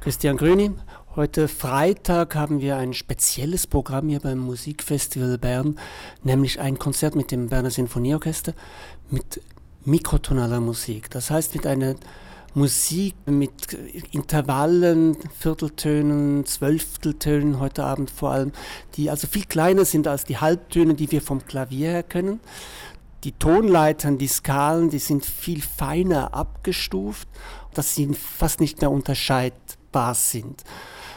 Christian Grüni. Heute Freitag haben wir ein spezielles Programm hier beim Musikfestival Bern, nämlich ein Konzert mit dem Berner Sinfonieorchester mit mikrotonaler Musik. Das heißt mit einer Musik mit Intervallen, Vierteltönen, Zwölfteltönen heute Abend vor allem, die also viel kleiner sind als die Halbtöne, die wir vom Klavier her können. Die Tonleitern, die Skalen, die sind viel feiner abgestuft, dass sie fast nicht mehr unterscheidbar Bass sind.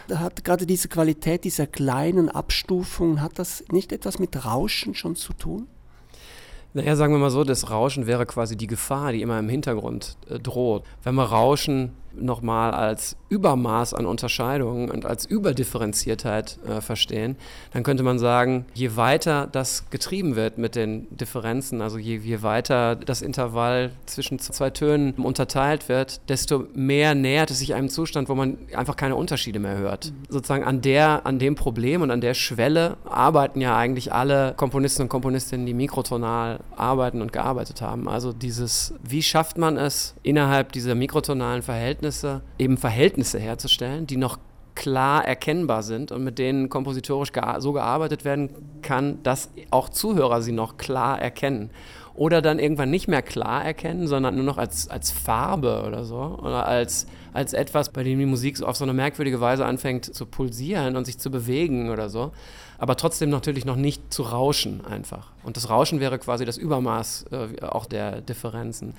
Da hat gerade diese Qualität dieser kleinen Abstufungen, hat das nicht etwas mit Rauschen schon zu tun? Naja, sagen wir mal so, das Rauschen wäre quasi die Gefahr, die immer im Hintergrund äh, droht. Wenn wir Rauschen nochmal als Übermaß an Unterscheidungen und als Überdifferenziertheit äh, verstehen, dann könnte man sagen, je weiter das getrieben wird mit den Differenzen, also je, je weiter das Intervall zwischen zwei Tönen unterteilt wird, desto mehr nähert es sich einem Zustand, wo man einfach keine Unterschiede mehr hört. Mhm. Sozusagen an, der, an dem Problem und an der Schwelle arbeiten ja eigentlich alle Komponisten und Komponistinnen, die mikrotonal arbeiten und gearbeitet haben. Also dieses, wie schafft man es innerhalb dieser mikrotonalen Verhältnisse, Verhältnisse, eben Verhältnisse herzustellen, die noch klar erkennbar sind und mit denen kompositorisch so gearbeitet werden kann, dass auch Zuhörer sie noch klar erkennen. Oder dann irgendwann nicht mehr klar erkennen, sondern nur noch als, als Farbe oder so. Oder als, als etwas, bei dem die Musik auf so eine merkwürdige Weise anfängt zu pulsieren und sich zu bewegen oder so. Aber trotzdem natürlich noch nicht zu rauschen einfach. Und das Rauschen wäre quasi das Übermaß äh, auch der Differenzen.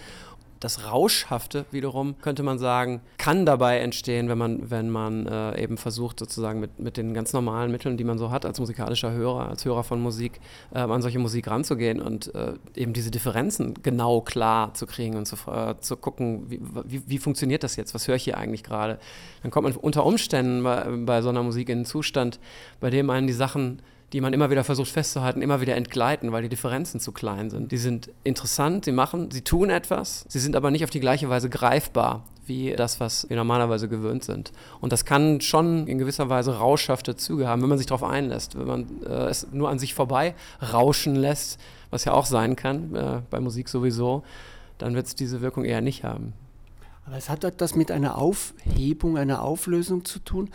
Das Rauschhafte wiederum, könnte man sagen, kann dabei entstehen, wenn man, wenn man äh, eben versucht, sozusagen mit, mit den ganz normalen Mitteln, die man so hat als musikalischer Hörer, als Hörer von Musik, äh, an solche Musik ranzugehen und äh, eben diese Differenzen genau klar zu kriegen und zu, äh, zu gucken, wie, wie, wie, funktioniert das jetzt, was höre ich hier eigentlich gerade. Dann kommt man unter Umständen bei, bei so einer Musik in einen Zustand, bei dem einen die Sachen die man immer wieder versucht festzuhalten, immer wieder entgleiten, weil die Differenzen zu klein sind. Die sind interessant, sie machen, sie tun etwas, sie sind aber nicht auf die gleiche Weise greifbar wie das, was wir normalerweise gewöhnt sind. Und das kann schon in gewisser Weise rauschhafte Züge haben, wenn man sich darauf einlässt, wenn man äh, es nur an sich vorbei rauschen lässt, was ja auch sein kann, äh, bei Musik sowieso, dann wird es diese Wirkung eher nicht haben. Aber es hat etwas mit einer Aufhebung, einer Auflösung zu tun.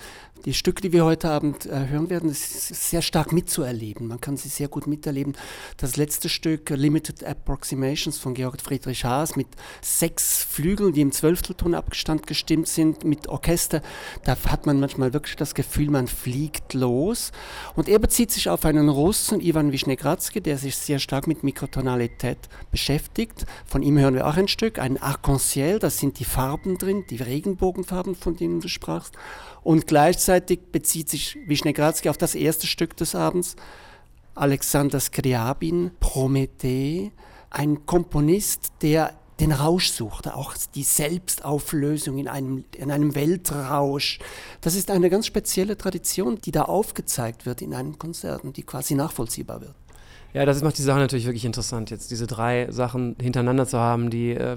Die Stücke, die wir heute Abend äh, hören werden, ist sehr stark mitzuerleben. Man kann sie sehr gut miterleben. Das letzte Stück, Limited Approximations von Georg Friedrich Haas, mit sechs Flügeln, die im Zwölftelton Abstand gestimmt sind, mit Orchester, da hat man manchmal wirklich das Gefühl, man fliegt los. Und er bezieht sich auf einen Russen, Ivan Wischnegratzky, der sich sehr stark mit Mikrotonalität beschäftigt. Von ihm hören wir auch ein Stück, ein Arc-en-Ciel, das sind die Farben drin, die Regenbogenfarben, von denen du sprachst. Und gleichzeitig bezieht sich Wischnegratzky auf das erste Stück des Abends, Alexander Skriabin, Promethe, ein Komponist, der den Rausch sucht, auch die Selbstauflösung in einem, in einem Weltrausch. Das ist eine ganz spezielle Tradition, die da aufgezeigt wird in einem Konzert und die quasi nachvollziehbar wird. Ja, das macht die Sache natürlich wirklich interessant, jetzt diese drei Sachen hintereinander zu haben, die äh,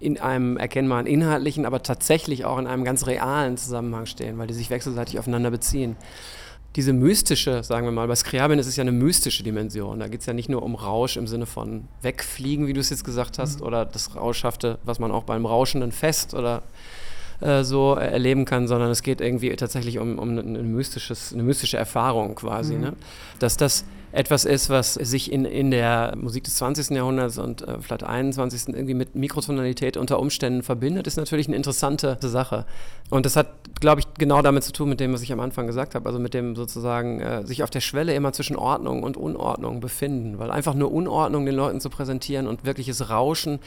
in einem erkennbaren inhaltlichen, aber tatsächlich auch in einem ganz realen Zusammenhang stehen, weil die sich wechselseitig aufeinander beziehen. Diese mystische, sagen wir mal, bei Skriabin ist es ja eine mystische Dimension. Da geht es ja nicht nur um Rausch im Sinne von wegfliegen, wie du es jetzt gesagt hast, mhm. oder das Rauschhafte, was man auch beim rauschenden Fest oder äh, so erleben kann, sondern es geht irgendwie tatsächlich um, um eine, mystisches, eine mystische Erfahrung quasi. Mhm. Ne? Dass das etwas ist, was sich in, in der Musik des 20. Jahrhunderts und äh, vielleicht 21. irgendwie mit Mikrotonalität unter Umständen verbindet, ist natürlich eine interessante Sache. Und das hat, glaube ich, genau damit zu tun, mit dem, was ich am Anfang gesagt habe, also mit dem sozusagen äh, sich auf der Schwelle immer zwischen Ordnung und Unordnung befinden, weil einfach nur Unordnung den Leuten zu präsentieren und wirkliches Rauschen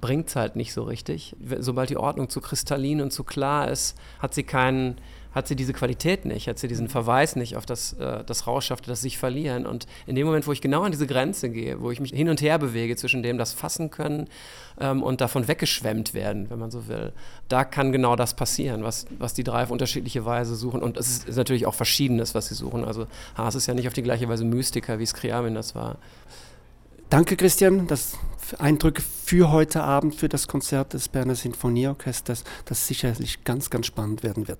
bringt es halt nicht so richtig. Sobald die Ordnung zu kristallin und zu klar ist, hat sie keinen hat sie diese Qualität nicht, hat sie diesen Verweis nicht auf das, äh, das Rauschhafte, das sich verlieren. Und in dem Moment, wo ich genau an diese Grenze gehe, wo ich mich hin und her bewege zwischen dem das fassen können ähm, und davon weggeschwemmt werden, wenn man so will, da kann genau das passieren, was, was die drei auf unterschiedliche Weise suchen. Und es ist, ist natürlich auch Verschiedenes, was sie suchen. Also Haas ist ja nicht auf die gleiche Weise Mystiker, wie Skriamin das war. Danke, Christian. Das Eindrücke für heute Abend, für das Konzert des Berner Sinfonieorchesters, das sicherlich ganz, ganz spannend werden wird.